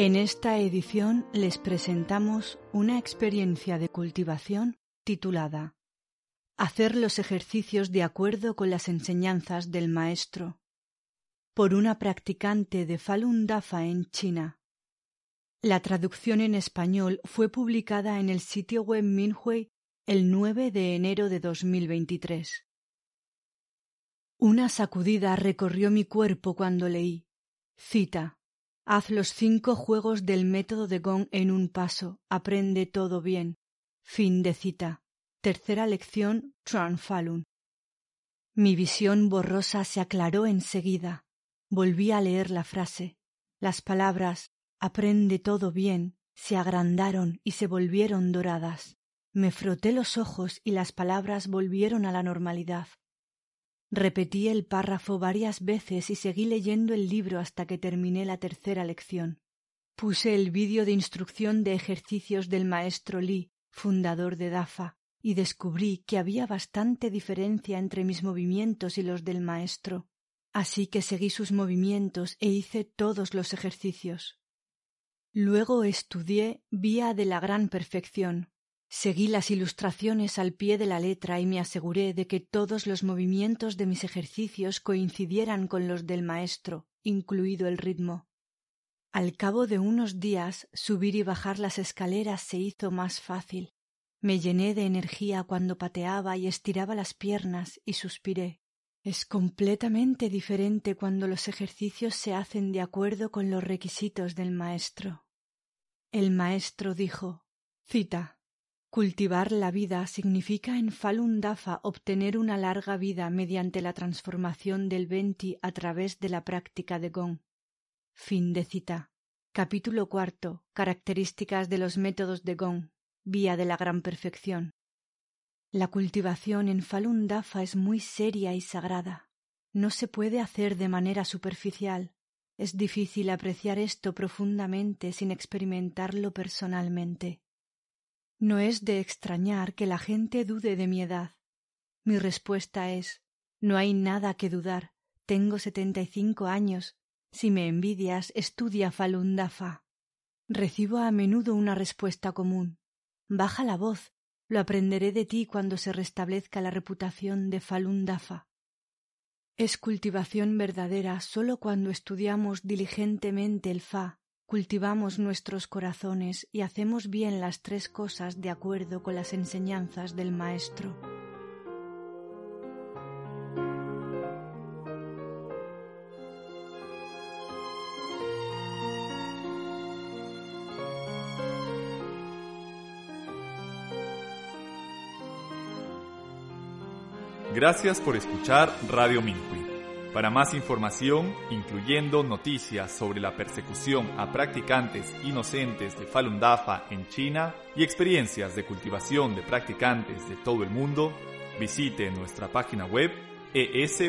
En esta edición les presentamos una experiencia de cultivación titulada Hacer los ejercicios de acuerdo con las enseñanzas del maestro por una practicante de Falun Dafa en China. La traducción en español fue publicada en el sitio web Minhui el 9 de enero de 2023. Una sacudida recorrió mi cuerpo cuando leí. Cita. Haz los cinco juegos del método de Gong en un paso. Aprende todo bien. Fin de cita. Tercera lección Falun. Mi visión borrosa se aclaró enseguida. Volví a leer la frase. Las palabras aprende todo bien se agrandaron y se volvieron doradas. Me froté los ojos y las palabras volvieron a la normalidad. Repetí el párrafo varias veces y seguí leyendo el libro hasta que terminé la tercera lección. Puse el vídeo de instrucción de ejercicios del maestro Lee, fundador de DAFA, y descubrí que había bastante diferencia entre mis movimientos y los del maestro. Así que seguí sus movimientos e hice todos los ejercicios. Luego estudié Vía de la Gran Perfección, Seguí las ilustraciones al pie de la letra y me aseguré de que todos los movimientos de mis ejercicios coincidieran con los del maestro, incluido el ritmo. Al cabo de unos días subir y bajar las escaleras se hizo más fácil. Me llené de energía cuando pateaba y estiraba las piernas y suspiré. Es completamente diferente cuando los ejercicios se hacen de acuerdo con los requisitos del maestro. El maestro dijo Cita Cultivar la vida significa en Falun Dafa obtener una larga vida mediante la transformación del Venti a través de la práctica de Gong. Fin de cita. Capítulo cuarto. Características de los métodos de Gong. Vía de la gran perfección. La cultivación en Falun Dafa es muy seria y sagrada. No se puede hacer de manera superficial. Es difícil apreciar esto profundamente sin experimentarlo personalmente. No es de extrañar que la gente dude de mi edad. Mi respuesta es no hay nada que dudar. Tengo setenta y cinco años. Si me envidias, estudia Falun Dafa. Recibo a menudo una respuesta común. Baja la voz. Lo aprenderé de ti cuando se restablezca la reputación de Falun Dafa. Es cultivación verdadera sólo cuando estudiamos diligentemente el Fa cultivamos nuestros corazones y hacemos bien las tres cosas de acuerdo con las enseñanzas del Maestro. Gracias por escuchar Radio Minhui. Para más información, incluyendo noticias sobre la persecución a practicantes inocentes de Falun Dafa en China y experiencias de cultivación de practicantes de todo el mundo, visite nuestra página web es.minhui.org.